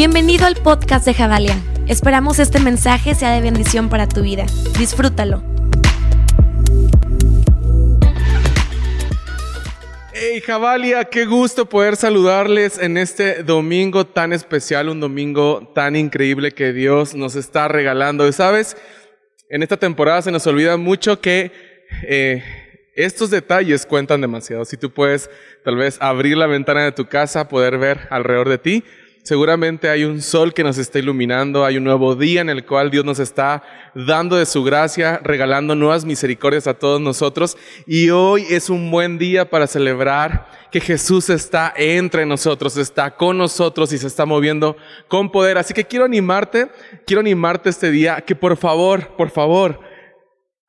Bienvenido al podcast de Javalia. Esperamos este mensaje sea de bendición para tu vida. Disfrútalo. Hey Javalia, qué gusto poder saludarles en este domingo tan especial, un domingo tan increíble que Dios nos está regalando. Y sabes, en esta temporada se nos olvida mucho que eh, estos detalles cuentan demasiado. Si tú puedes tal vez abrir la ventana de tu casa, poder ver alrededor de ti, Seguramente hay un sol que nos está iluminando, hay un nuevo día en el cual Dios nos está dando de su gracia, regalando nuevas misericordias a todos nosotros. Y hoy es un buen día para celebrar que Jesús está entre nosotros, está con nosotros y se está moviendo con poder. Así que quiero animarte, quiero animarte este día que por favor, por favor,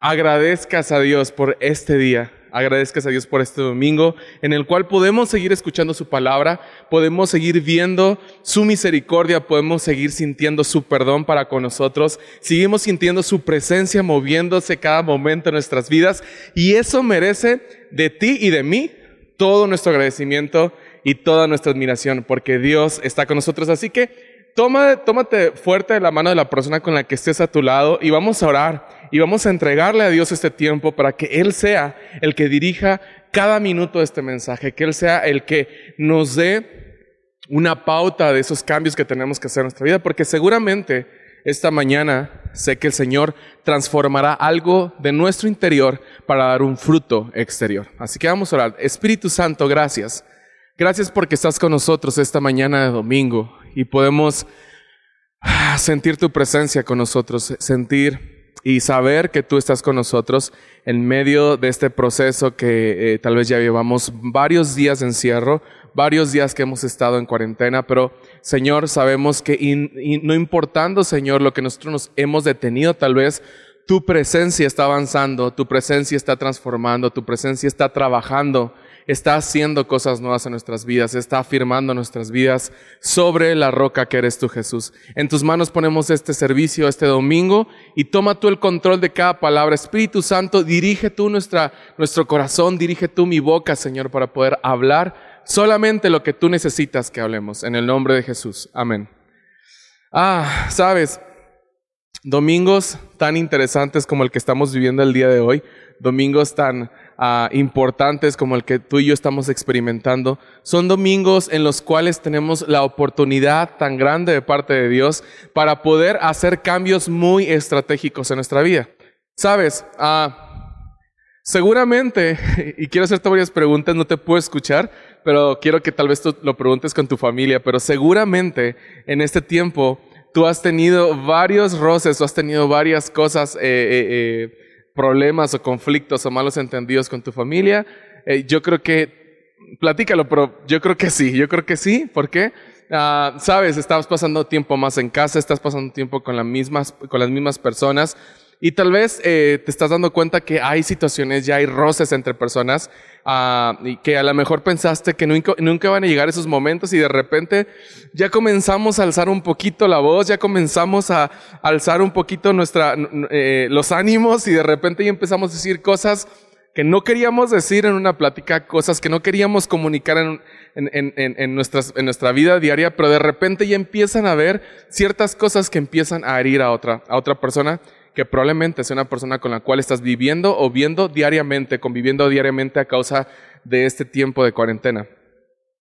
agradezcas a Dios por este día agradezcas a Dios por este domingo en el cual podemos seguir escuchando su palabra, podemos seguir viendo su misericordia, podemos seguir sintiendo su perdón para con nosotros, seguimos sintiendo su presencia moviéndose cada momento en nuestras vidas y eso merece de ti y de mí todo nuestro agradecimiento y toda nuestra admiración porque Dios está con nosotros. Así que toma, tómate fuerte de la mano de la persona con la que estés a tu lado y vamos a orar y vamos a entregarle a Dios este tiempo para que Él sea el que dirija cada minuto de este mensaje, que Él sea el que nos dé una pauta de esos cambios que tenemos que hacer en nuestra vida, porque seguramente esta mañana sé que el Señor transformará algo de nuestro interior para dar un fruto exterior. Así que vamos a orar. Espíritu Santo, gracias. Gracias porque estás con nosotros esta mañana de domingo y podemos ah, sentir tu presencia con nosotros, sentir y saber que tú estás con nosotros en medio de este proceso que eh, tal vez ya llevamos varios días de encierro, varios días que hemos estado en cuarentena, pero Señor, sabemos que no importando, Señor, lo que nosotros nos hemos detenido tal vez, tu presencia está avanzando, tu presencia está transformando, tu presencia está trabajando está haciendo cosas nuevas en nuestras vidas, está afirmando nuestras vidas sobre la roca que eres tú, Jesús. En tus manos ponemos este servicio este domingo y toma tú el control de cada palabra. Espíritu Santo, dirige tú nuestra, nuestro corazón, dirige tú mi boca, Señor, para poder hablar solamente lo que tú necesitas que hablemos. En el nombre de Jesús. Amén. Ah, sabes, domingos tan interesantes como el que estamos viviendo el día de hoy, domingos tan Ah, importantes como el que tú y yo estamos experimentando, son domingos en los cuales tenemos la oportunidad tan grande de parte de Dios para poder hacer cambios muy estratégicos en nuestra vida. Sabes, ah, seguramente, y quiero hacerte varias preguntas, no te puedo escuchar, pero quiero que tal vez tú lo preguntes con tu familia, pero seguramente en este tiempo tú has tenido varios roces, o has tenido varias cosas. Eh, eh, eh, problemas o conflictos o malos entendidos con tu familia, yo creo que, platícalo, pero yo creo que sí, yo creo que sí, ¿por qué? Ah, sabes, estás pasando tiempo más en casa, estás pasando tiempo con, las mismas, con las mismas personas y tal vez te estás dando cuenta que hay situaciones, ya hay roces entre personas y que a lo mejor pensaste que nunca, van a llegar esos momentos y de repente ya comenzamos a alzar un poquito la voz, ya comenzamos a alzar un poquito nuestra, eh, los ánimos y de repente ya empezamos a decir cosas que no queríamos decir en una plática, cosas que no queríamos comunicar en, en, en, en, nuestras, en nuestra vida diaria, pero de repente ya empiezan a ver ciertas cosas que empiezan a herir a otra, a otra persona que probablemente sea una persona con la cual estás viviendo o viendo diariamente, conviviendo diariamente a causa de este tiempo de cuarentena.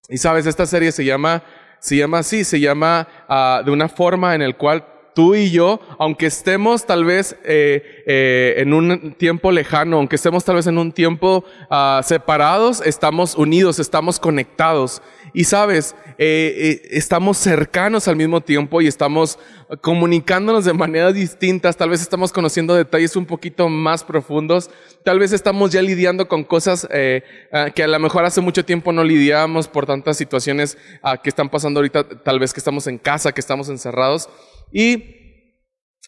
Y sabes, esta serie se llama, se llama así, se llama uh, de una forma en el cual tú y yo, aunque estemos tal vez eh, eh, en un tiempo lejano, aunque estemos tal vez en un tiempo uh, separados, estamos unidos, estamos conectados. Y sabes, eh, eh, estamos cercanos al mismo tiempo y estamos comunicándonos de maneras distintas, tal vez estamos conociendo detalles un poquito más profundos, tal vez estamos ya lidiando con cosas eh, ah, que a lo mejor hace mucho tiempo no lidiábamos por tantas situaciones ah, que están pasando ahorita, tal vez que estamos en casa, que estamos encerrados. Y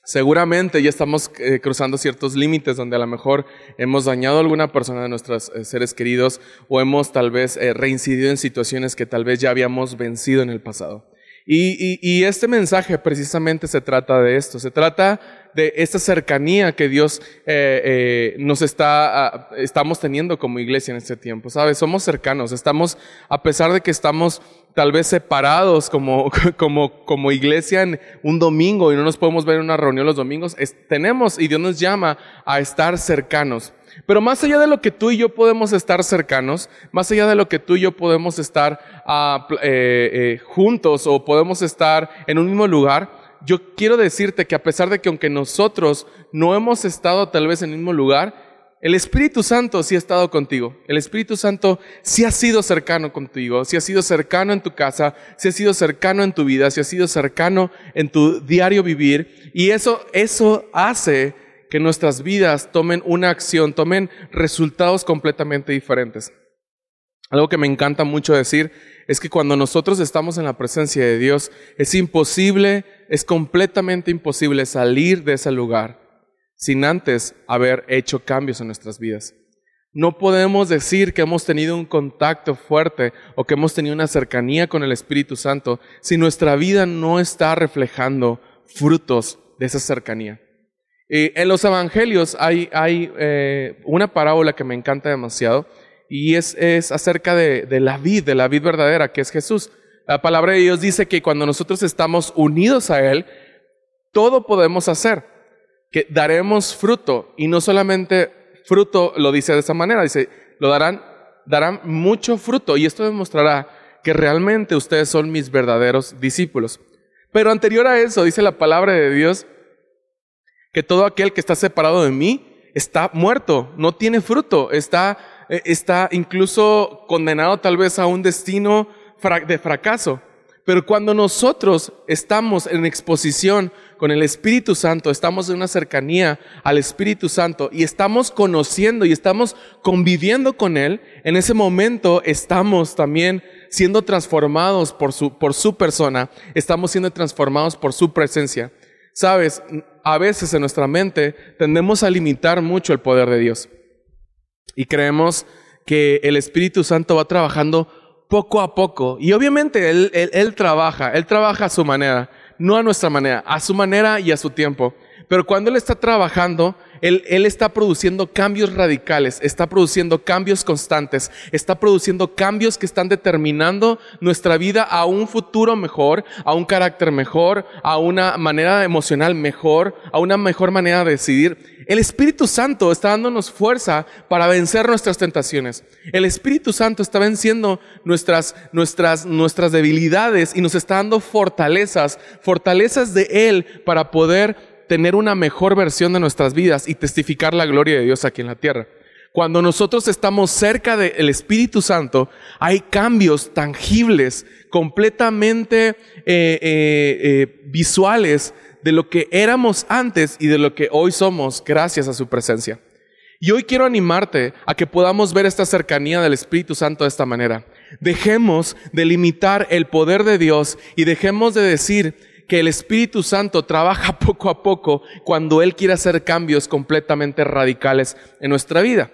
Seguramente ya estamos eh, cruzando ciertos límites donde a lo mejor hemos dañado a alguna persona de nuestros eh, seres queridos o hemos tal vez eh, reincidido en situaciones que tal vez ya habíamos vencido en el pasado. Y, este mensaje precisamente se trata de esto, se trata de esta cercanía que Dios eh, eh, nos está, ah, estamos teniendo como iglesia en este tiempo, ¿sabes? Somos cercanos, estamos, a pesar de que estamos tal vez separados como, como, como iglesia en un domingo y no nos podemos ver en una reunión los domingos, tenemos y Dios nos llama a estar cercanos. Pero más allá de lo que tú y yo podemos estar cercanos, más allá de lo que tú y yo podemos estar ah, eh, eh, juntos o podemos estar en un mismo lugar, yo quiero decirte que a pesar de que aunque nosotros no hemos estado tal vez en el mismo lugar, el Espíritu Santo sí ha estado contigo. El Espíritu Santo sí ha sido cercano contigo, sí ha sido cercano en tu casa, sí ha sido cercano en tu vida, sí ha sido cercano en tu diario vivir. Y eso, eso hace que nuestras vidas tomen una acción, tomen resultados completamente diferentes. Algo que me encanta mucho decir es que cuando nosotros estamos en la presencia de Dios, es imposible, es completamente imposible salir de ese lugar sin antes haber hecho cambios en nuestras vidas. No podemos decir que hemos tenido un contacto fuerte o que hemos tenido una cercanía con el Espíritu Santo si nuestra vida no está reflejando frutos de esa cercanía en los evangelios hay, hay eh, una parábola que me encanta demasiado y es, es acerca de, de, la vid, de la vid verdadera, que es Jesús. La palabra de Dios dice que cuando nosotros estamos unidos a Él, todo podemos hacer, que daremos fruto y no solamente fruto lo dice de esa manera, dice, lo darán, darán mucho fruto y esto demostrará que realmente ustedes son mis verdaderos discípulos. Pero anterior a eso, dice la palabra de Dios, que todo aquel que está separado de mí está muerto, no tiene fruto, está, eh, está incluso condenado tal vez a un destino de fracaso. Pero cuando nosotros estamos en exposición con el Espíritu Santo, estamos en una cercanía al Espíritu Santo y estamos conociendo y estamos conviviendo con Él, en ese momento estamos también siendo transformados por su, por su persona, estamos siendo transformados por su presencia. Sabes, a veces en nuestra mente tendemos a limitar mucho el poder de Dios. Y creemos que el Espíritu Santo va trabajando poco a poco. Y obviamente él, él, trabaja, Él trabaja a su manera, no a nuestra manera, a su manera y a su tiempo. Pero cuando Él está trabajando, él, él, está produciendo cambios radicales, está produciendo cambios constantes, está produciendo cambios que están determinando nuestra vida a un futuro mejor, a un carácter mejor, a una manera emocional mejor, a una mejor manera de decidir. El Espíritu Santo está dándonos fuerza para vencer nuestras tentaciones. El Espíritu Santo está venciendo nuestras, nuestras, nuestras debilidades y nos está dando fortalezas, fortalezas de Él para poder tener una mejor versión de nuestras vidas y testificar la gloria de Dios aquí en la tierra. Cuando nosotros estamos cerca del Espíritu Santo, hay cambios tangibles, completamente eh, eh, eh, visuales de lo que éramos antes y de lo que hoy somos gracias a su presencia. Y hoy quiero animarte a que podamos ver esta cercanía del Espíritu Santo de esta manera. Dejemos de limitar el poder de Dios y dejemos de decir que el Espíritu Santo trabaja poco a poco cuando Él quiere hacer cambios completamente radicales en nuestra vida.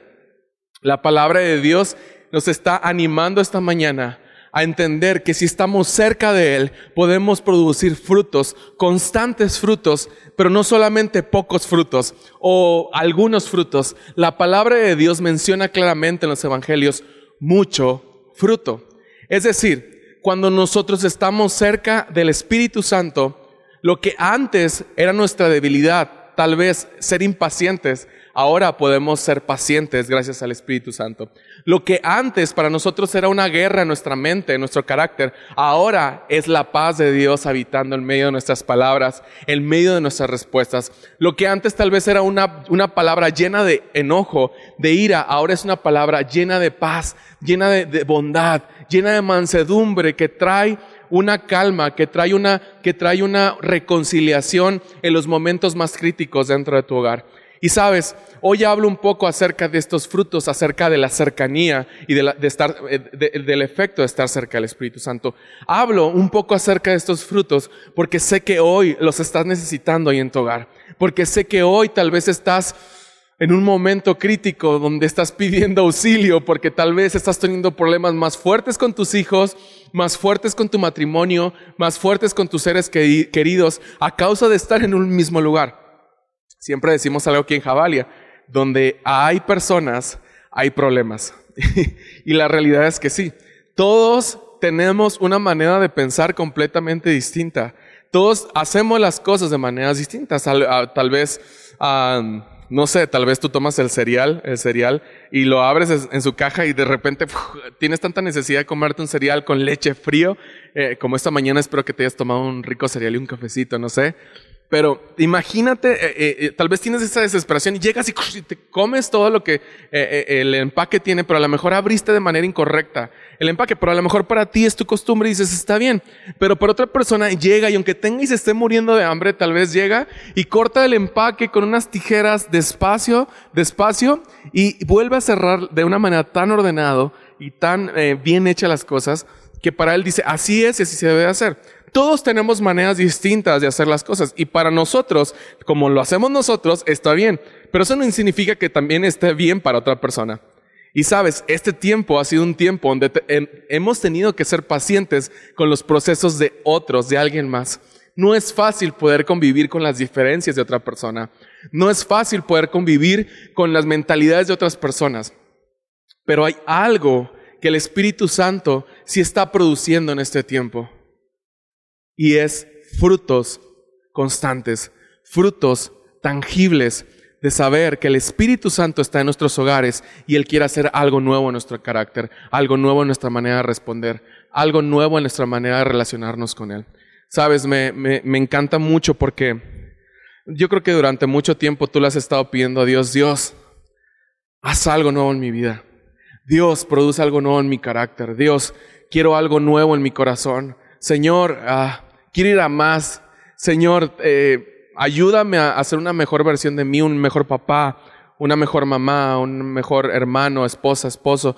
La palabra de Dios nos está animando esta mañana a entender que si estamos cerca de Él, podemos producir frutos, constantes frutos, pero no solamente pocos frutos o algunos frutos. La palabra de Dios menciona claramente en los evangelios mucho fruto. Es decir, cuando nosotros estamos cerca del Espíritu Santo, lo que antes era nuestra debilidad, tal vez ser impacientes, ahora podemos ser pacientes gracias al Espíritu Santo. Lo que antes para nosotros era una guerra en nuestra mente, en nuestro carácter, ahora es la paz de Dios habitando en medio de nuestras palabras, en medio de nuestras respuestas. Lo que antes tal vez era una, una palabra llena de enojo, de ira, ahora es una palabra llena de paz, llena de, bondad, llena de mansedumbre, que trae una calma, que trae una, que trae una reconciliación en los momentos más críticos dentro de tu hogar. Y sabes, hoy hablo un poco acerca de estos frutos, acerca de la cercanía y de, estar, eh, del efecto de estar cerca del Espíritu Santo. Hablo un poco acerca de estos frutos porque sé que hoy los estás necesitando ahí en tu hogar. Porque sé que hoy tal vez estás en un momento crítico donde estás pidiendo auxilio porque tal vez estás teniendo problemas más fuertes con tus hijos, más fuertes con tu matrimonio, más fuertes con tus seres queridos a causa de estar en un mismo lugar. Siempre decimos algo aquí en Javalia, donde hay personas, hay problemas. y la realidad es que sí, todos tenemos una manera de pensar completamente distinta. Todos hacemos las cosas de maneras distintas. Tal, vez, no sé, tal vez tú tomas el cereal, el cereal, y lo abres en su caja y de repente tienes tanta necesidad de comerte un cereal con leche frío, eh, como esta mañana espero que te hayas tomado un rico cereal y un cafecito, no sé. Pero imagínate, eh, eh, eh, tal vez tienes esa desesperación y llegas y, te comes todo lo que el empaque tiene, pero a lo mejor abriste de manera incorrecta el empaque, pero a lo mejor para ti es tu costumbre y dices, está bien. Pero para otra persona llega y aunque tenga y se esté muriendo de hambre, tal vez llega y corta el empaque con unas tijeras despacio, despacio y vuelve a cerrar de una manera tan ordenado y tan bien hecha las cosas que para él dice, así es y así se debe hacer. Todos tenemos maneras distintas de hacer las cosas y para nosotros, como lo hacemos nosotros, está bien, pero eso no significa que también esté bien para otra persona. Y sabes, este tiempo ha sido un tiempo donde hemos tenido que ser pacientes con los procesos de otros, de alguien más. No es fácil poder convivir con las diferencias de otra persona. No es fácil poder convivir con las mentalidades de otras personas. Pero hay algo que el Espíritu Santo sí está produciendo en este tiempo y es frutos constantes, frutos tangibles de saber que el Espíritu Santo está en nuestros hogares y Él quiere hacer algo nuevo en nuestro carácter, algo nuevo en nuestra manera de responder, algo nuevo en nuestra manera de relacionarnos con Él. Sabes, me, me, me encanta mucho porque yo creo que durante mucho tiempo tú le has estado pidiendo a Dios, Dios, haz algo nuevo en mi vida. Dios, produce algo nuevo en mi carácter. Dios, quiero algo nuevo en mi corazón. Señor, ah, quiero ir a más. Señor, eh, ayúdame a hacer una mejor versión de mí, un mejor papá, una mejor mamá, un mejor hermano, esposa, esposo,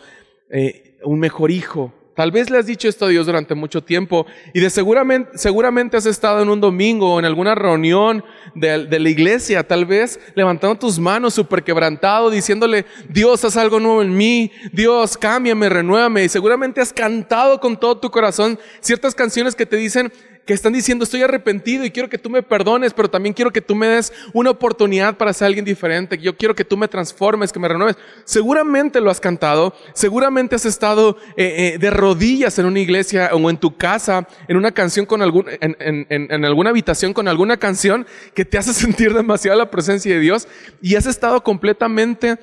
eh, un mejor hijo. Tal vez le has dicho esto a Dios durante mucho tiempo y de seguramente, seguramente has estado en un domingo o en alguna reunión de, la iglesia, tal vez levantando tus manos súper quebrantado, diciéndole, Dios, haz algo nuevo en mí, Dios, cámbiame, renuévame. Y seguramente has cantado con todo tu corazón ciertas canciones que te dicen, que están diciendo, estoy arrepentido y quiero que tú me perdones, pero también quiero que tú me des una oportunidad para ser alguien diferente. Yo quiero que tú me transformes, que me renueves. Seguramente lo has cantado, seguramente has estado eh, eh, de rodillas en una iglesia o en tu casa, en una canción con algún, en, alguna habitación con alguna canción que te hace sentir demasiado la presencia de Dios y has estado completamente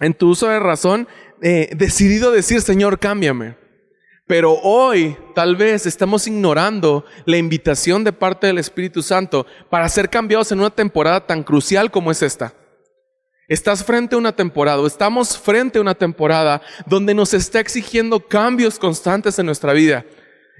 en tu uso de razón, eh, decidido decir, Señor, cámbiame. Pero hoy tal vez estamos ignorando la invitación de parte del Espíritu Santo para ser cambiados en una temporada tan crucial como es esta. Estás frente a una temporada, estamos frente a una temporada donde nos está exigiendo cambios constantes en nuestra vida.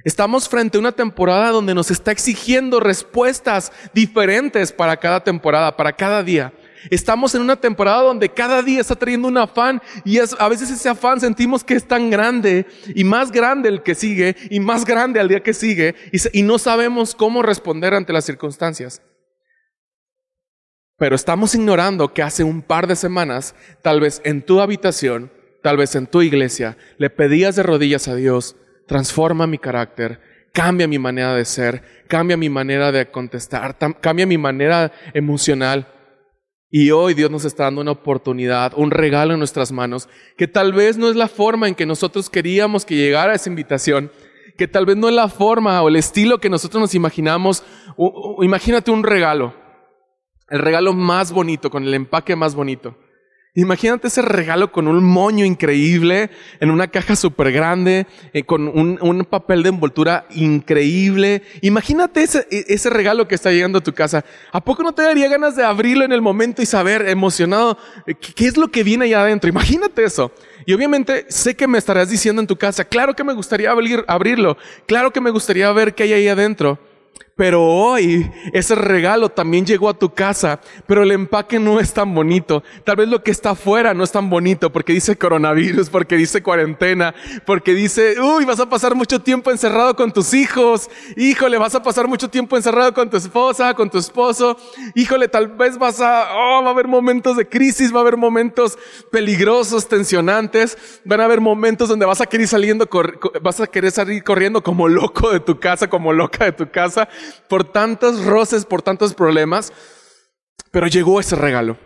Estamos frente a una temporada donde nos está exigiendo respuestas diferentes para cada temporada, para cada día. Estamos en una temporada donde cada día está trayendo un afán y a veces ese afán sentimos que es tan grande y más grande el que sigue y más grande al día que sigue y, no sabemos cómo responder ante las circunstancias. Pero estamos ignorando que hace un par de semanas, tal vez en tu habitación, tal vez en tu iglesia, le pedías de rodillas a Dios, transforma mi carácter, cambia mi manera de ser, cambia mi manera de contestar, cambia mi manera emocional. Y hoy Dios nos está dando una oportunidad, un regalo en nuestras manos, que tal vez no es la forma en que nosotros queríamos que llegara esa invitación, que tal vez no es la forma o el estilo que nosotros nos imaginamos. imagínate un regalo, el regalo más bonito, con el empaque más bonito. Imagínate ese regalo con un moño increíble, en una caja súper grande, eh, con un, papel de envoltura increíble. Imagínate ese, e, ese regalo que está llegando a tu casa. ¿A poco no te daría ganas de abrirlo en el momento y saber, emocionado, eh, qué es lo que viene allá adentro? Imagínate eso. Y obviamente sé que me estarás diciendo en tu casa, claro que me gustaría abrir, abrirlo, claro que me gustaría ver qué hay ahí adentro. Pero hoy ese regalo también llegó a tu casa, pero el empaque no es tan bonito. Tal vez lo que está afuera no es tan bonito porque dice coronavirus, porque dice cuarentena, porque dice, uy, vas a pasar mucho tiempo encerrado con tus hijos. Híjole, vas a pasar mucho tiempo encerrado con tu esposa, con tu esposo. Híjole, tal vez vas a, oh, va a haber momentos de crisis, va a haber momentos peligrosos, tensionantes. Van a haber momentos donde vas a querer saliendo, vas a querer salir corriendo como loco de tu casa, como loca de tu casa por tantos roces, por tantos problemas, pero llegó ese regalo.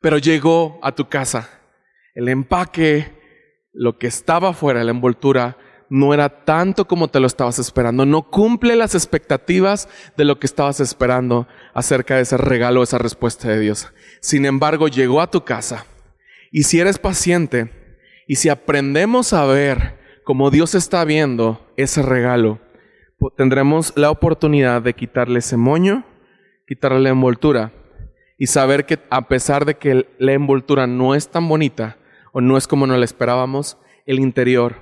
Pero llegó a tu casa. El empaque, lo que estaba fuera, la envoltura, no era tanto como te lo estabas esperando. No cumple las expectativas de lo que estabas esperando acerca de ese regalo, esa respuesta de Dios. Sin embargo, llegó a tu casa. Y si eres paciente y si aprendemos a ver cómo Dios está viendo ese regalo, tendremos la oportunidad de quitarle ese moño, quitarle la envoltura y saber que a pesar de que la envoltura no es tan bonita o no es como nos la esperábamos, el interior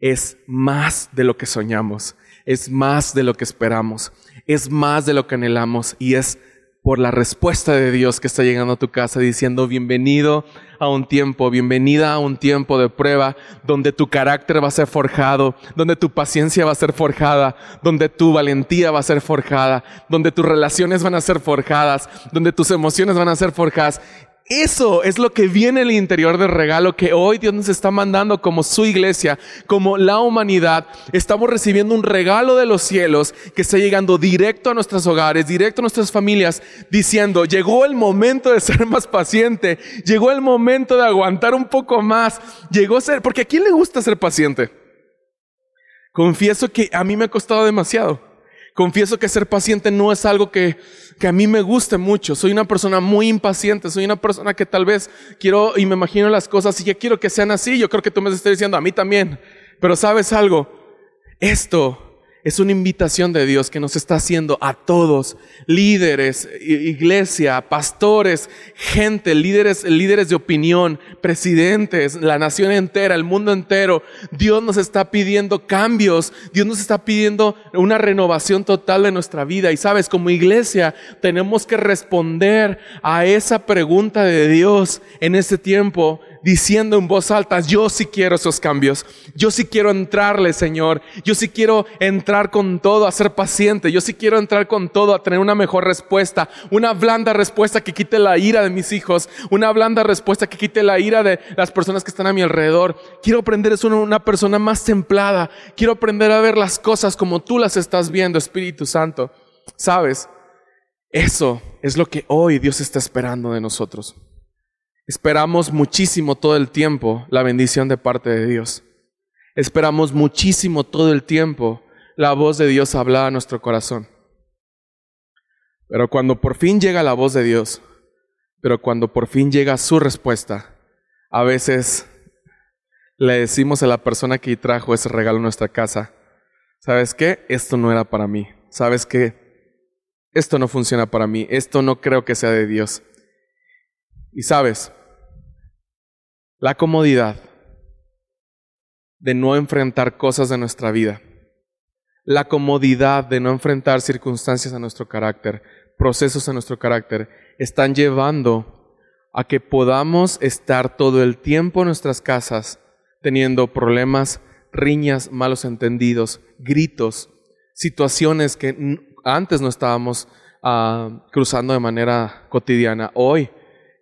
es más de lo que soñamos, es más de lo que esperamos, es más de lo que anhelamos y es por la respuesta de Dios que está llegando a tu casa diciendo bienvenido a un tiempo, bienvenida a un tiempo de prueba donde tu carácter va a ser forjado, donde tu paciencia va a ser forjada, donde tu valentía va a ser forjada, donde tus relaciones van a ser forjadas, donde tus emociones van a ser forjadas eso es lo que viene en el interior del regalo que hoy Dios nos está mandando como su iglesia, como la humanidad. Estamos recibiendo un regalo de los cielos que está llegando directo a nuestros hogares, directo a nuestras familias, diciendo, llegó el momento de ser más paciente, llegó el momento de aguantar un poco más, llegó a ser, porque a quién le gusta ser paciente. Confieso que a mí me ha costado demasiado. Confieso que ser paciente no es algo que, que, a mí me guste mucho. Soy una persona muy impaciente. Soy una persona que tal vez quiero y me imagino las cosas y que quiero que sean así. Yo creo que tú me estás diciendo a mí también. Pero sabes algo, esto es una invitación de Dios que nos está haciendo a todos, líderes, iglesia, pastores, gente, líderes, líderes de opinión, presidentes, la nación entera, el mundo entero. Dios nos está pidiendo cambios, Dios nos está pidiendo una renovación total de nuestra vida. Y sabes, como iglesia tenemos que responder a esa pregunta de Dios en ese tiempo diciendo en voz alta, yo sí quiero esos cambios, yo sí quiero entrarle, Señor, yo sí quiero entrar con todo a ser paciente, yo sí quiero entrar con todo a tener una mejor respuesta, una blanda respuesta que quite la ira de mis hijos, una blanda respuesta que quite la ira de las personas que están a mi alrededor. Quiero aprender a ser una persona más templada, quiero aprender a ver las cosas como tú las estás viendo, Espíritu Santo. ¿Sabes? Eso es lo que hoy Dios está esperando de nosotros. Esperamos muchísimo todo el tiempo la bendición de parte de Dios. Esperamos muchísimo todo el tiempo la voz de Dios hablar a nuestro corazón. Pero cuando por fin llega la voz de Dios, pero cuando por fin llega su respuesta, a veces le decimos a la persona que trajo ese regalo a nuestra casa, ¿sabes qué? Esto no era para mí. ¿Sabes qué? Esto no funciona para mí. Esto no creo que sea de Dios. Y sabes, la comodidad de no enfrentar cosas de nuestra vida, la comodidad de no enfrentar circunstancias a nuestro carácter, procesos a nuestro carácter, están llevando a que podamos estar todo el tiempo en nuestras casas teniendo problemas, riñas, malos entendidos, gritos, situaciones que antes no estábamos ah, cruzando de manera cotidiana. Hoy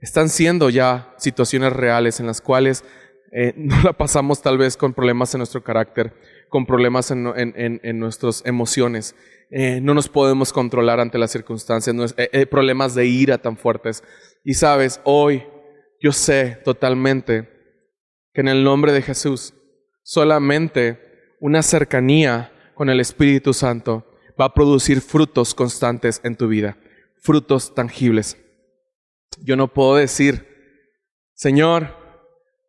están siendo ya situaciones reales en las cuales eh, no la pasamos tal vez con problemas en nuestro carácter, con problemas en, nuestras emociones. Eh, no nos podemos controlar ante las circunstancias, eh, problemas de ira tan fuertes. Y sabes, hoy yo sé totalmente que en el nombre de Jesús solamente una cercanía con el Espíritu Santo va a producir frutos constantes en tu vida, frutos tangibles. Yo no puedo decir, Señor,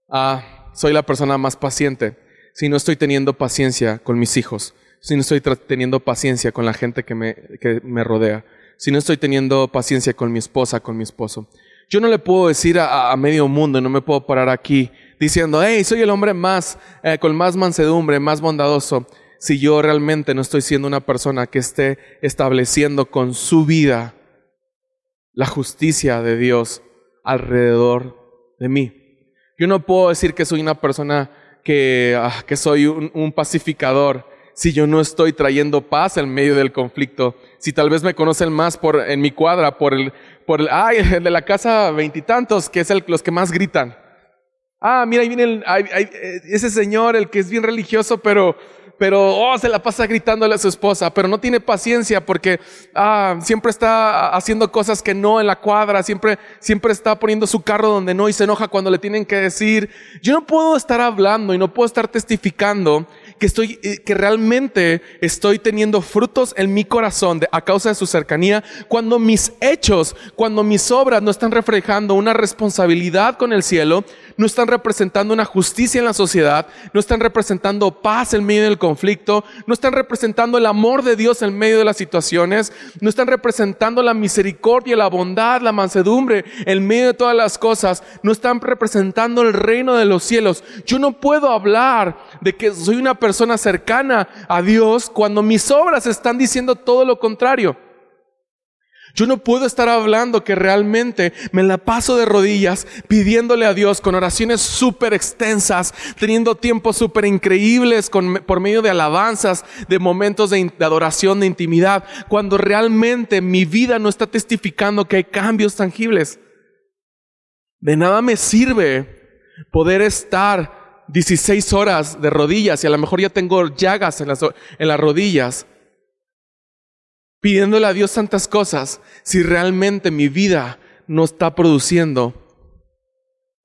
ah, soy la persona más paciente si no estoy teniendo paciencia con mis hijos, si no estoy teniendo paciencia con la gente que me, que me rodea, si no estoy teniendo paciencia con mi esposa, con mi esposo. Yo no le puedo decir a, medio mundo, no me puedo parar aquí diciendo, hey, soy el hombre más, eh, con más mansedumbre, más bondadoso, si yo realmente no estoy siendo una persona que esté estableciendo con su vida la justicia de Dios alrededor de mí. Yo no puedo decir que soy una persona que, ah, que soy un, pacificador si yo no estoy trayendo paz en medio del conflicto. Si tal vez me conocen más por, en mi cuadra, por el, por el, ay, el de la casa veintitantos, que es el, los que más gritan. Ah, mira, ahí viene eh, ese señor, el que es bien religioso, pero, pero, oh, se la pasa gritándole a su esposa, pero no tiene paciencia porque, ah, siempre está haciendo cosas que no en la cuadra, siempre, siempre está poniendo su carro donde no y se enoja cuando le tienen que decir. Yo no puedo estar hablando y no puedo estar testificando que estoy, eh, que realmente estoy teniendo frutos en mi corazón a causa de su cercanía, cuando mis hechos, cuando mis obras no están reflejando una responsabilidad con el cielo, no están representando una justicia en la sociedad, no están representando paz en medio del conflicto, no están representando el amor de Dios en medio de las situaciones, no están representando la misericordia, la bondad, la mansedumbre en medio de todas las cosas, no están representando el reino de los cielos. Yo no puedo hablar de que soy una persona cercana a Dios cuando mis obras están diciendo todo lo contrario. Yo no puedo estar hablando que realmente me la paso de rodillas pidiéndole a Dios con oraciones súper extensas, teniendo tiempos súper increíbles por medio de alabanzas, de momentos de, de adoración, de intimidad, cuando realmente mi vida no está testificando que hay cambios tangibles. De nada me sirve poder estar 16 horas de rodillas y a lo mejor ya tengo llagas en las, en las rodillas, pidiéndole a Dios tantas cosas, si realmente mi vida no está produciendo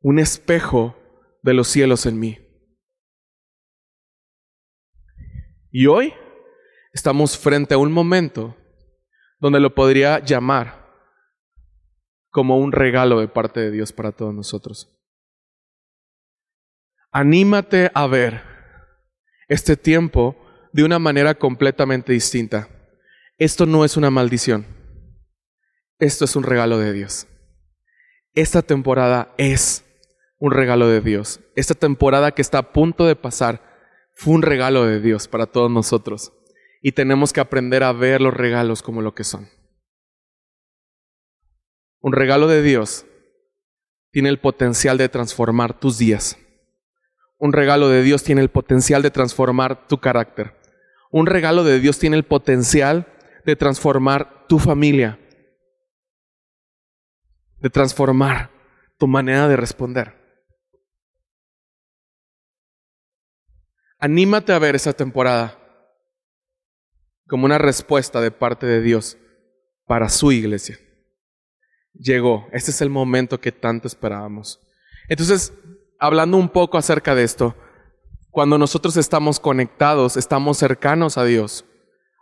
un espejo de los cielos en mí. Y hoy estamos frente a un momento donde lo podría llamar como un regalo de parte de Dios para todos nosotros. Anímate a ver este tiempo de una manera completamente distinta. Esto no es una maldición. Esto es un regalo de Dios. Esta temporada es un regalo de Dios. Esta temporada que está a punto de pasar fue un regalo de Dios para todos nosotros. Y tenemos que aprender a ver los regalos como lo que son. Un regalo de Dios tiene el potencial de transformar tus días un regalo de Dios tiene el potencial de transformar tu carácter. Un regalo de Dios tiene el potencial de transformar tu familia, de transformar tu manera de responder. Anímate a ver esa temporada como una respuesta de parte de Dios para su iglesia. Llegó, este es el momento que tanto esperábamos. Entonces, hablando un poco acerca de esto, cuando nosotros estamos conectados, estamos cercanos a Dios,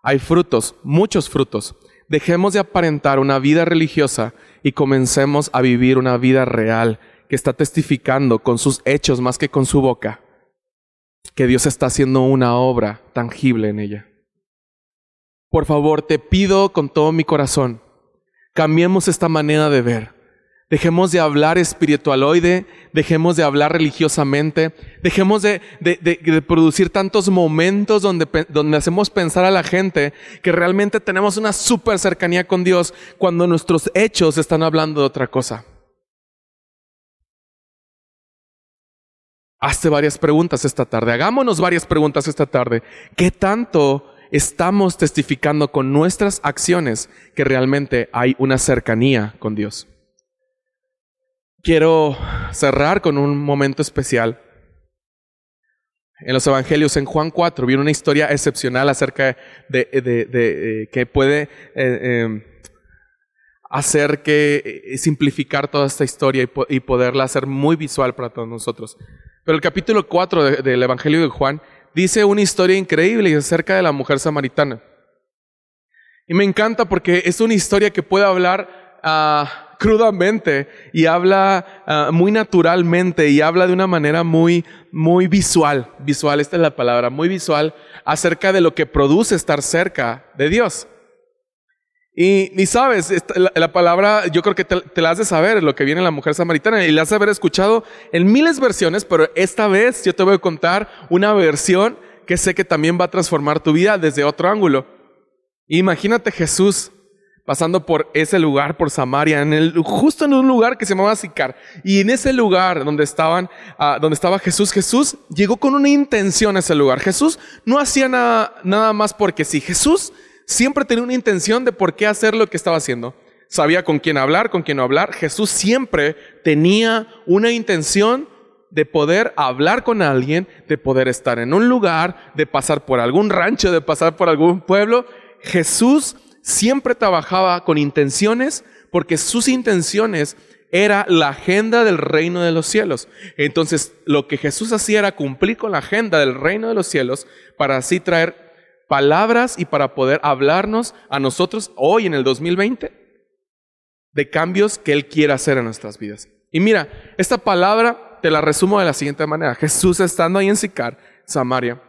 hay frutos, muchos frutos. Dejemos de aparentar una vida religiosa y comencemos a vivir una vida real que está testificando con sus hechos más que con su boca que Dios está haciendo una obra tangible en ella. Por favor, te pido con todo mi corazón, cambiemos esta manera de ver. Dejemos de hablar espiritualoide, dejemos de hablar religiosamente, dejemos de, producir tantos momentos donde, donde hacemos pensar a la gente que realmente tenemos una súper cercanía con Dios cuando nuestros hechos están hablando de otra cosa. Hazte varias preguntas esta tarde, hagámonos varias preguntas esta tarde. ¿Qué tanto estamos testificando con nuestras acciones que realmente hay una cercanía con Dios? Quiero cerrar con un momento especial. En los Evangelios, en Juan 4, viene una historia excepcional acerca de, eh, que puede eh, em, hacer que eh, simplificar toda esta historia y, poderla hacer muy visual para todos nosotros. Pero el capítulo 4 del Evangelio de Juan dice una historia increíble acerca de la mujer samaritana. Y me encanta porque es una historia que puede hablar a crudamente y habla ah, muy naturalmente y habla de una manera muy, muy visual, visual, esta es la palabra, muy visual, acerca de lo que produce estar cerca de Dios. Y, ni sabes, la, palabra yo creo que te, la has de saber, lo que viene en la mujer samaritana, y la has de haber escuchado en miles de versiones, pero esta vez yo te voy a contar una versión que sé que también va a transformar tu vida desde otro ángulo. Imagínate Jesús pasando por ese lugar, por Samaria, en el, justo en un lugar que se llamaba Sicar. Y en ese lugar donde, estaban, ah, donde estaba Jesús, Jesús llegó con una intención a ese lugar. Jesús no hacía nada, nada más porque sí. Jesús siempre tenía una intención de por qué hacer lo que estaba haciendo. Sabía con quién hablar, con quién no hablar. Jesús siempre tenía una intención de poder hablar con alguien, de poder estar en un lugar, de pasar por algún rancho, de pasar por algún pueblo. Jesús siempre trabajaba con intenciones porque sus intenciones era la agenda del reino de los cielos. Entonces, lo que Jesús hacía era cumplir con la agenda del reino de los cielos para así traer palabras y para poder hablarnos a nosotros hoy en el 2020 de cambios que Él quiere hacer en nuestras vidas. Y mira, esta palabra te la resumo de la siguiente manera. Jesús estando ahí en Sicar, Samaria.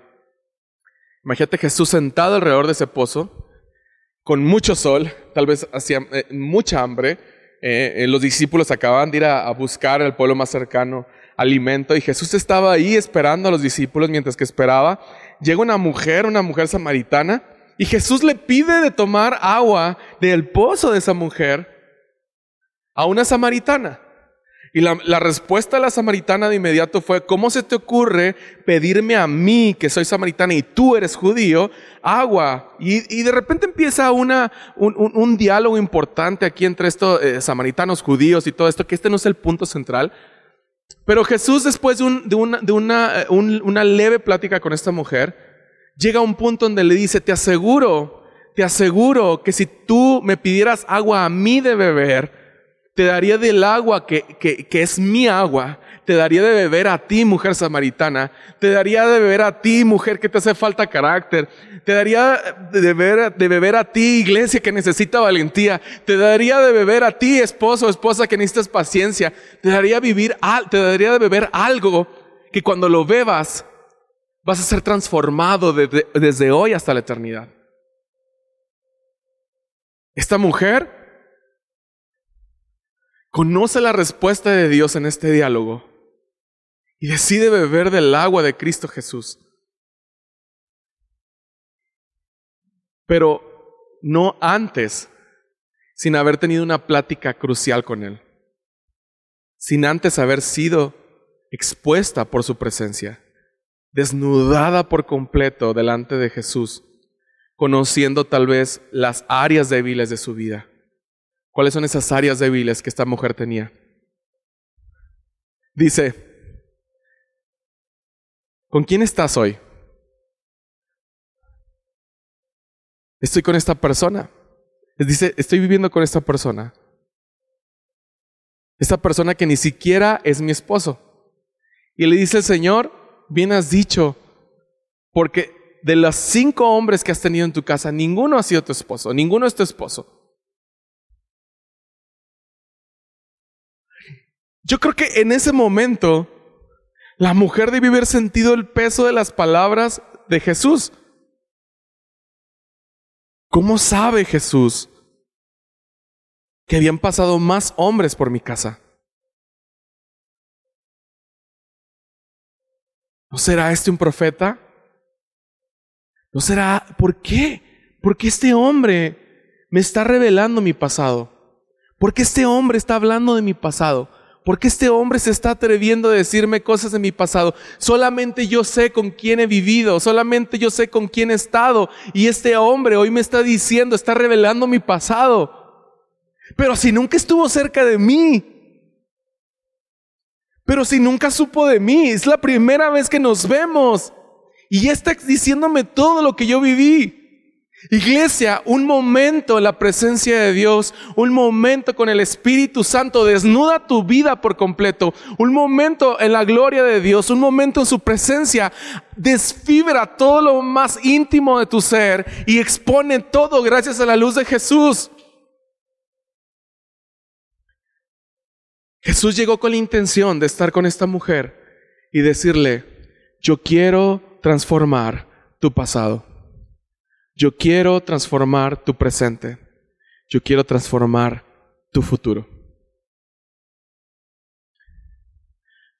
Imagínate Jesús sentado alrededor de ese pozo con mucho sol, tal vez hacía eh, mucha hambre. Eh, eh, los discípulos acababan de ir a, a buscar al pueblo más cercano alimento y Jesús estaba ahí esperando a los discípulos mientras que esperaba. Llega una mujer, una mujer samaritana, y Jesús le pide de tomar agua del pozo de esa mujer a una samaritana. Y la, respuesta de la samaritana de inmediato fue, ¿cómo se te ocurre pedirme a mí, que soy samaritana y tú eres judío, agua? Y, de repente empieza una, un, diálogo importante aquí entre estos eh, samaritanos judíos y todo esto, que este no es el punto central. Pero Jesús, después de, eh, una leve plática con esta mujer, llega a un punto donde le dice, te aseguro, te aseguro que si tú me pidieras agua a mí de beber, te daría del agua que, que, es mi agua, te daría de beber a ti, mujer samaritana, te daría de beber a ti, mujer que te hace falta carácter, te daría de beber, de beber a ti, iglesia que necesita valentía, te daría de beber a ti, esposo o esposa que necesitas paciencia, te daría, vivir, te daría de beber algo que cuando lo bebas vas a ser transformado desde hoy hasta la eternidad. Esta mujer conoce la respuesta de Dios en este diálogo y decide beber del agua de Cristo Jesús. Pero no antes, sin haber tenido una plática crucial con Él, sin antes haber sido expuesta por su presencia, desnudada por completo delante de Jesús, conociendo tal vez las áreas débiles de su vida. ¿Cuáles son esas áreas débiles que esta mujer tenía? Dice, ¿con quién estás hoy? Estoy con esta persona. Dice, estoy viviendo con esta persona. Esta persona que ni siquiera es mi esposo. Y le dice el Señor, bien has dicho, porque de los cinco hombres que has tenido en tu casa, ninguno ha sido tu esposo, ninguno es tu esposo. Yo creo que en ese momento la mujer debe haber sentido el peso de las palabras de Jesús. ¿Cómo sabe Jesús que habían pasado más hombres por mi casa? ¿No será este un profeta? ¿No será? ¿Por qué? Porque este hombre me está revelando mi pasado. Porque este hombre está hablando de mi pasado. ¿Por qué este hombre se está atreviendo a decirme cosas de mi pasado? Solamente yo sé con quién he vivido, solamente yo sé con quién he estado. Y este hombre hoy me está diciendo, está revelando mi pasado. Pero si nunca estuvo cerca de mí. Pero si nunca supo de mí, es la primera vez que nos vemos. Y está diciéndome todo lo que yo viví. Iglesia, un momento en la presencia de Dios, un momento con el Espíritu Santo, desnuda tu vida por completo, un momento en la gloria de Dios, un momento en su presencia, desfibra todo lo más íntimo de tu ser y expone todo gracias a la luz de Jesús. Jesús llegó con la intención de estar con esta mujer y decirle, yo quiero transformar tu pasado. Yo quiero transformar tu presente. Yo quiero transformar tu futuro.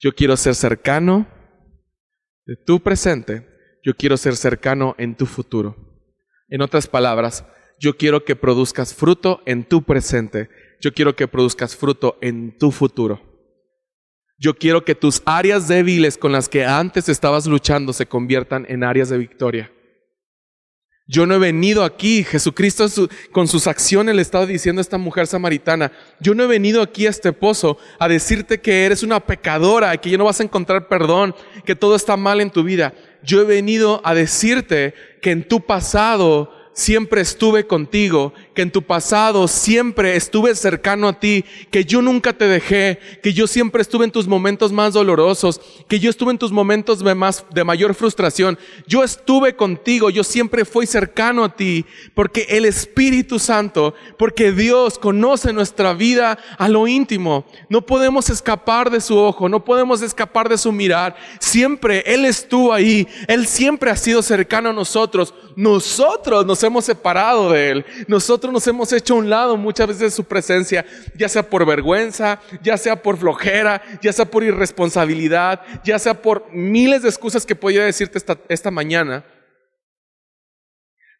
Yo quiero ser cercano de tu presente. yo quiero ser cercano en tu futuro. En otras palabras, yo quiero que produzcas fruto en tu presente. Yo quiero que produzcas fruto en tu futuro. Yo quiero que tus áreas débiles con las que antes estabas luchando se conviertan en áreas de victoria. Yo no he venido aquí, Jesucristo con sus acciones le estaba diciendo a esta mujer samaritana, yo no he venido aquí a este pozo a decirte que eres una pecadora, que ya no vas a encontrar perdón, que todo está mal en tu vida. Yo he venido a decirte que en tu pasado siempre estuve contigo, que en tu pasado siempre estuve cercano a ti, que yo nunca te dejé, que yo siempre estuve en tus momentos más dolorosos, que yo estuve en tus momentos de, más, de mayor frustración. Yo estuve contigo, yo siempre fui cercano a ti, porque el Espíritu Santo, porque Dios conoce nuestra vida a lo íntimo. No podemos escapar de su ojo, no podemos escapar de su mirar. Siempre Él estuvo ahí, Él siempre ha sido cercano a nosotros. Nosotros nos hemos separado de Él. Nosotros nos hemos hecho a un lado muchas veces de su presencia, ya sea por vergüenza, ya sea por flojera, ya sea por irresponsabilidad, ya sea por miles de excusas que podría decirte esta, mañana.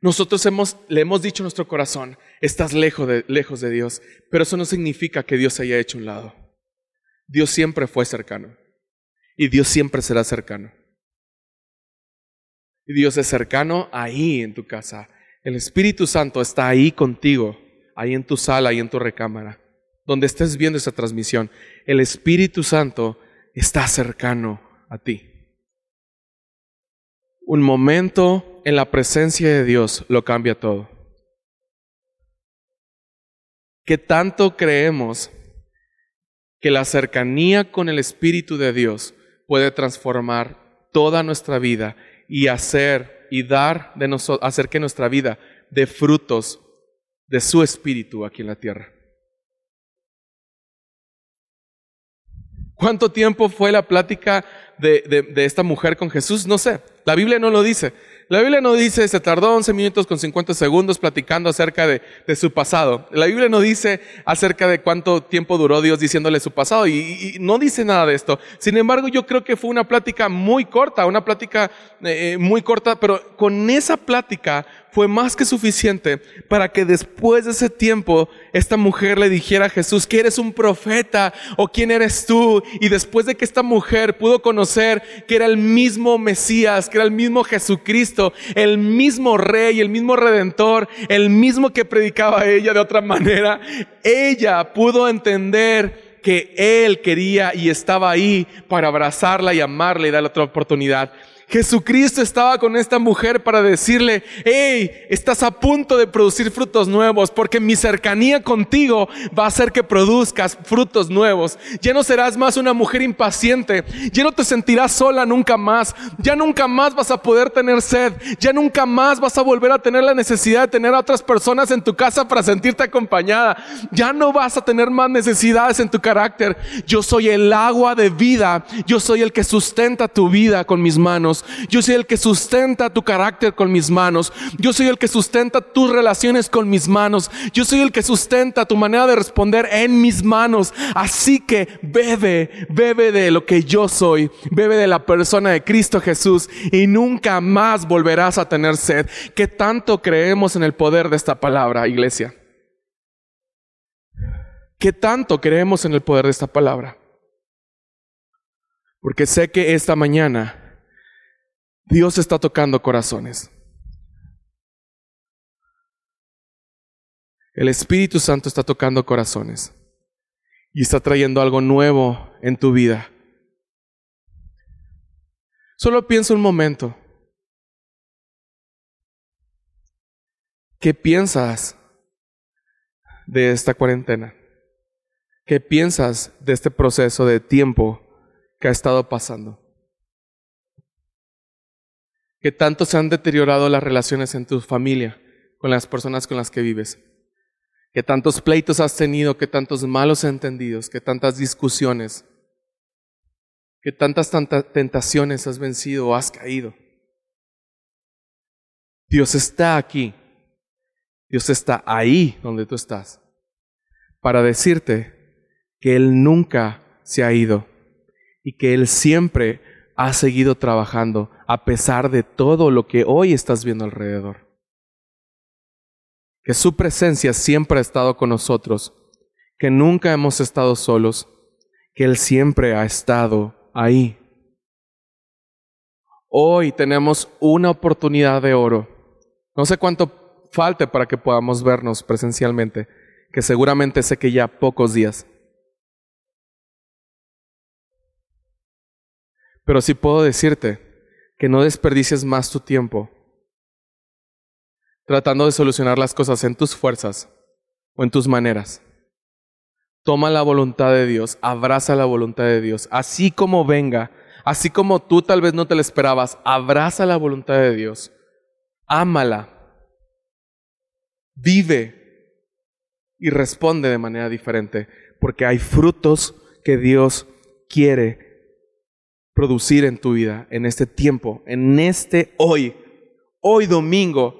Nosotros hemos, le hemos dicho a nuestro corazón, estás lejos de, Dios, pero eso no significa que Dios se haya hecho a un lado. Dios siempre fue cercano y Dios siempre será cercano. Dios es cercano ahí en tu casa. El Espíritu Santo está ahí contigo, ahí en tu sala, ahí en tu recámara, donde estés viendo esa transmisión. El Espíritu Santo está cercano a ti. Un momento en la presencia de Dios lo cambia todo. ¿Qué tanto creemos que la cercanía con el Espíritu de Dios puede transformar toda nuestra vida y hacer y dar de nosotros, hacer que nuestra vida dé frutos de su espíritu aquí en la tierra. ¿Cuánto tiempo fue la plática de, de, esta mujer con Jesús? No sé, la Biblia no lo dice. La Biblia no dice, se tardó 11 minutos con 50 segundos platicando acerca de, de, su pasado. La Biblia no dice acerca de cuánto tiempo duró Dios diciéndole su pasado y, no dice nada de esto. Sin embargo, yo creo que fue una plática muy corta, una plática eh, muy corta, pero con esa plática fue más que suficiente para que después de ese tiempo esta mujer le dijera a Jesús que eres un profeta o quién eres tú. Y después de que esta mujer pudo conocer que era el mismo Mesías, que era el mismo Jesucristo, el mismo Rey, el mismo Redentor, el mismo que predicaba ella de otra manera, ella pudo entender que Él quería y estaba ahí para abrazarla y amarla y darle otra oportunidad. Jesucristo estaba con esta mujer para decirle, hey, estás a punto de producir frutos nuevos porque mi cercanía contigo va a hacer que produzcas frutos nuevos. Ya no serás más una mujer impaciente, ya no te sentirás sola nunca más, ya nunca más vas a poder tener sed, ya nunca más vas a volver a tener la necesidad de tener a otras personas en tu casa para sentirte acompañada, ya no vas a tener más necesidades en tu carácter. Yo soy el agua de vida, yo soy el que sustenta tu vida con mis manos. Yo soy el que sustenta tu carácter con mis manos. Yo soy el que sustenta tus relaciones con mis manos. Yo soy el que sustenta tu manera de responder en mis manos. Así que bebe, bebe de lo que yo soy. Bebe de la persona de Cristo Jesús y nunca más volverás a tener sed. ¿Qué tanto creemos en el poder de esta palabra, iglesia? ¿Qué tanto creemos en el poder de esta palabra? Porque sé que esta mañana Dios está tocando corazones. El Espíritu Santo está tocando corazones y está trayendo algo nuevo en tu vida. Solo piensa un momento. ¿Qué piensas de esta cuarentena? ¿Qué piensas de este proceso de tiempo que ha estado pasando? Que tanto se han deteriorado las relaciones en tu familia, con las personas con las que vives, que tantos pleitos has tenido, que tantos malos entendidos, que tantas discusiones, que tantas, tentaciones has vencido o has caído. Dios está aquí, Dios está ahí donde tú estás, para decirte que Él nunca se ha ido y que Él siempre ha seguido trabajando a pesar de todo lo que hoy estás viendo alrededor. Que su presencia siempre ha estado con nosotros, que nunca hemos estado solos, que Él siempre ha estado ahí. Hoy tenemos una oportunidad de oro. No sé cuánto falte para que podamos vernos presencialmente, que seguramente sé que ya pocos días. Pero sí puedo decirte que no desperdicies más tu tiempo tratando de solucionar las cosas en tus fuerzas o en tus maneras. Toma la voluntad de Dios, abraza la voluntad de Dios, así como venga, así como tú tal vez no te la esperabas, abraza la voluntad de Dios, ámala, vive y responde de manera diferente, porque hay frutos que Dios quiere producir en tu vida, en este tiempo, en este hoy, hoy domingo,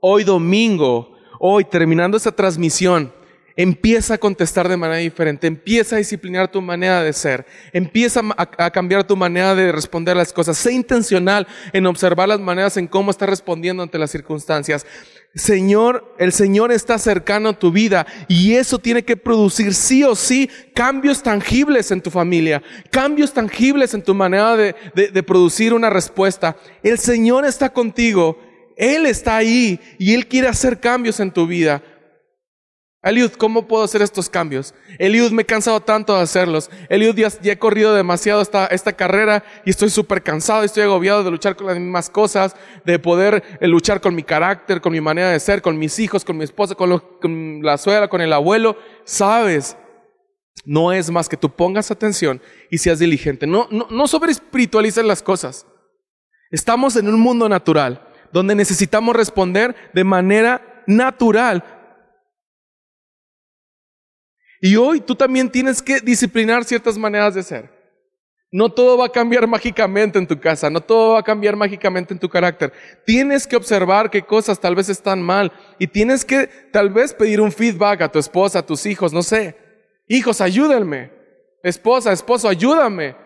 hoy domingo, hoy terminando esta transmisión, empieza a contestar de manera diferente, empieza a disciplinar tu manera de ser, empieza a, cambiar tu manera de responder las cosas, sé intencional en observar las maneras en cómo estás respondiendo ante las circunstancias. Señor, el Señor está cercano a tu vida y eso tiene que producir sí o sí cambios tangibles en tu familia, cambios tangibles en tu manera de, de producir una respuesta. El Señor está contigo, Él está ahí y Él quiere hacer cambios en tu vida. Eliud, ¿cómo puedo hacer estos cambios? Eliud, me he cansado tanto de hacerlos. Eliud, ya, he corrido demasiado esta, esta carrera y estoy súper cansado, estoy agobiado de luchar con las mismas cosas, de poder eh, luchar con mi carácter, con mi manera de ser, con mis hijos, con mi esposa, con, la suegra, con el abuelo. Sabes, no es más que tú pongas atención y seas diligente. No, no, no sobre espiritualices las cosas. Estamos en un mundo natural donde necesitamos responder de manera natural y hoy tú también tienes que disciplinar ciertas maneras de ser. No todo va a cambiar mágicamente en tu casa, no todo va a cambiar mágicamente en tu carácter. Tienes que observar qué cosas tal vez están mal y tienes que tal vez pedir un feedback a tu esposa, a tus hijos, no sé. Hijos, ayúdenme. Esposa, esposo, ayúdame.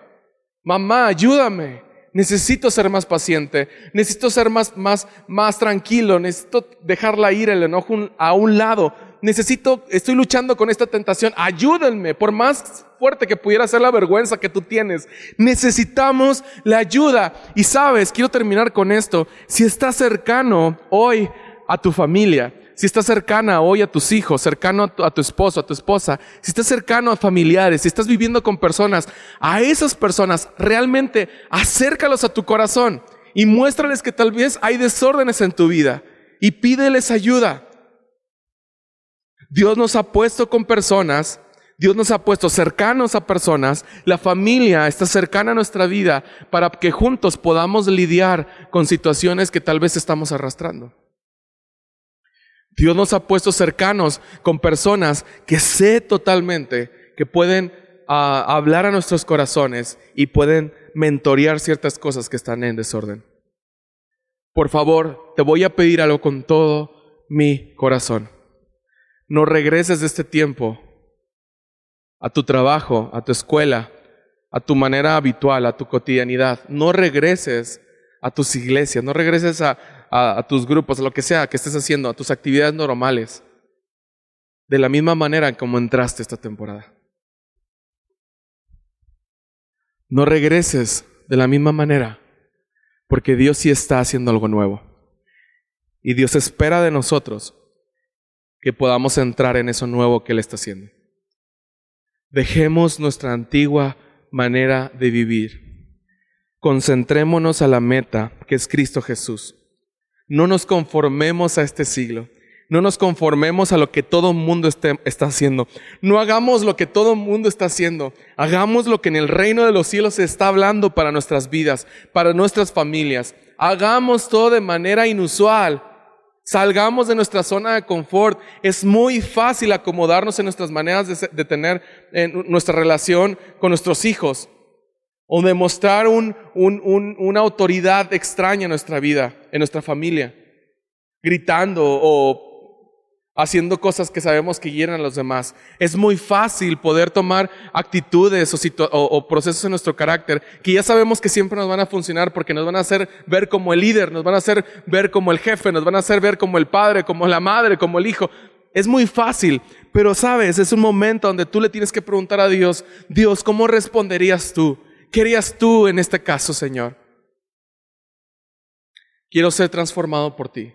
Mamá, ayúdame. Necesito ser más paciente, necesito ser más, más, más tranquilo, necesito dejar la ira, el enojo a un lado, necesito, estoy luchando con esta tentación, ayúdenme, por más fuerte que pudiera ser la vergüenza que tú tienes, necesitamos la ayuda. Y sabes, quiero terminar con esto, si estás cercano hoy a tu familia, si estás cercana hoy a tus hijos, cercano a tu, esposo, a tu esposa, si estás cercano a familiares, si estás viviendo con personas, a esas personas realmente acércalos a tu corazón y muéstrales que tal vez hay desórdenes en tu vida y pídeles ayuda. Dios nos ha puesto con personas, Dios nos ha puesto cercanos a personas, la familia está cercana a nuestra vida para que juntos podamos lidiar con situaciones que tal vez estamos arrastrando. Dios nos ha puesto cercanos con personas que sé totalmente que pueden ah, hablar a nuestros corazones y pueden mentorear ciertas cosas que están en desorden. Por favor, te voy a pedir algo con todo mi corazón no regreses de este tiempo a tu trabajo, a tu escuela, a tu manera habitual, a tu cotidianidad. No regreses a tus iglesias, no regreses a, tus grupos, a lo que sea que estés haciendo, a tus actividades normales, de la misma manera como entraste esta temporada. No regreses de la misma manera, porque Dios sí está haciendo algo nuevo. Y Dios espera de nosotros que podamos entrar en eso nuevo que Él está haciendo. Dejemos nuestra antigua manera de vivir. Concentrémonos a la meta, que es Cristo Jesús. No nos conformemos a este siglo. No nos conformemos a lo que todo el mundo está haciendo. No hagamos lo que todo el mundo está haciendo. Hagamos lo que en el reino de los cielos se está hablando para nuestras vidas, para nuestras familias. Hagamos todo de manera inusual, Salgamos de nuestra zona de confort. Es muy fácil acomodarnos en nuestras maneras de, tener nuestra relación con nuestros hijos o demostrar una autoridad extraña en nuestra vida, en nuestra familia, gritando o haciendo cosas que sabemos que hieran a los demás. Es muy fácil poder tomar actitudes o, procesos en nuestro carácter que ya sabemos que siempre nos van a funcionar porque nos van a hacer ver como el líder, nos van a hacer ver como el jefe, nos van a hacer ver como el padre, como la madre, como el hijo. Es muy fácil, pero sabes, es un momento donde tú le tienes que preguntar a Dios, Dios, ¿cómo responderías tú? ¿Qué harías tú en este caso, Señor? Quiero ser transformado por ti.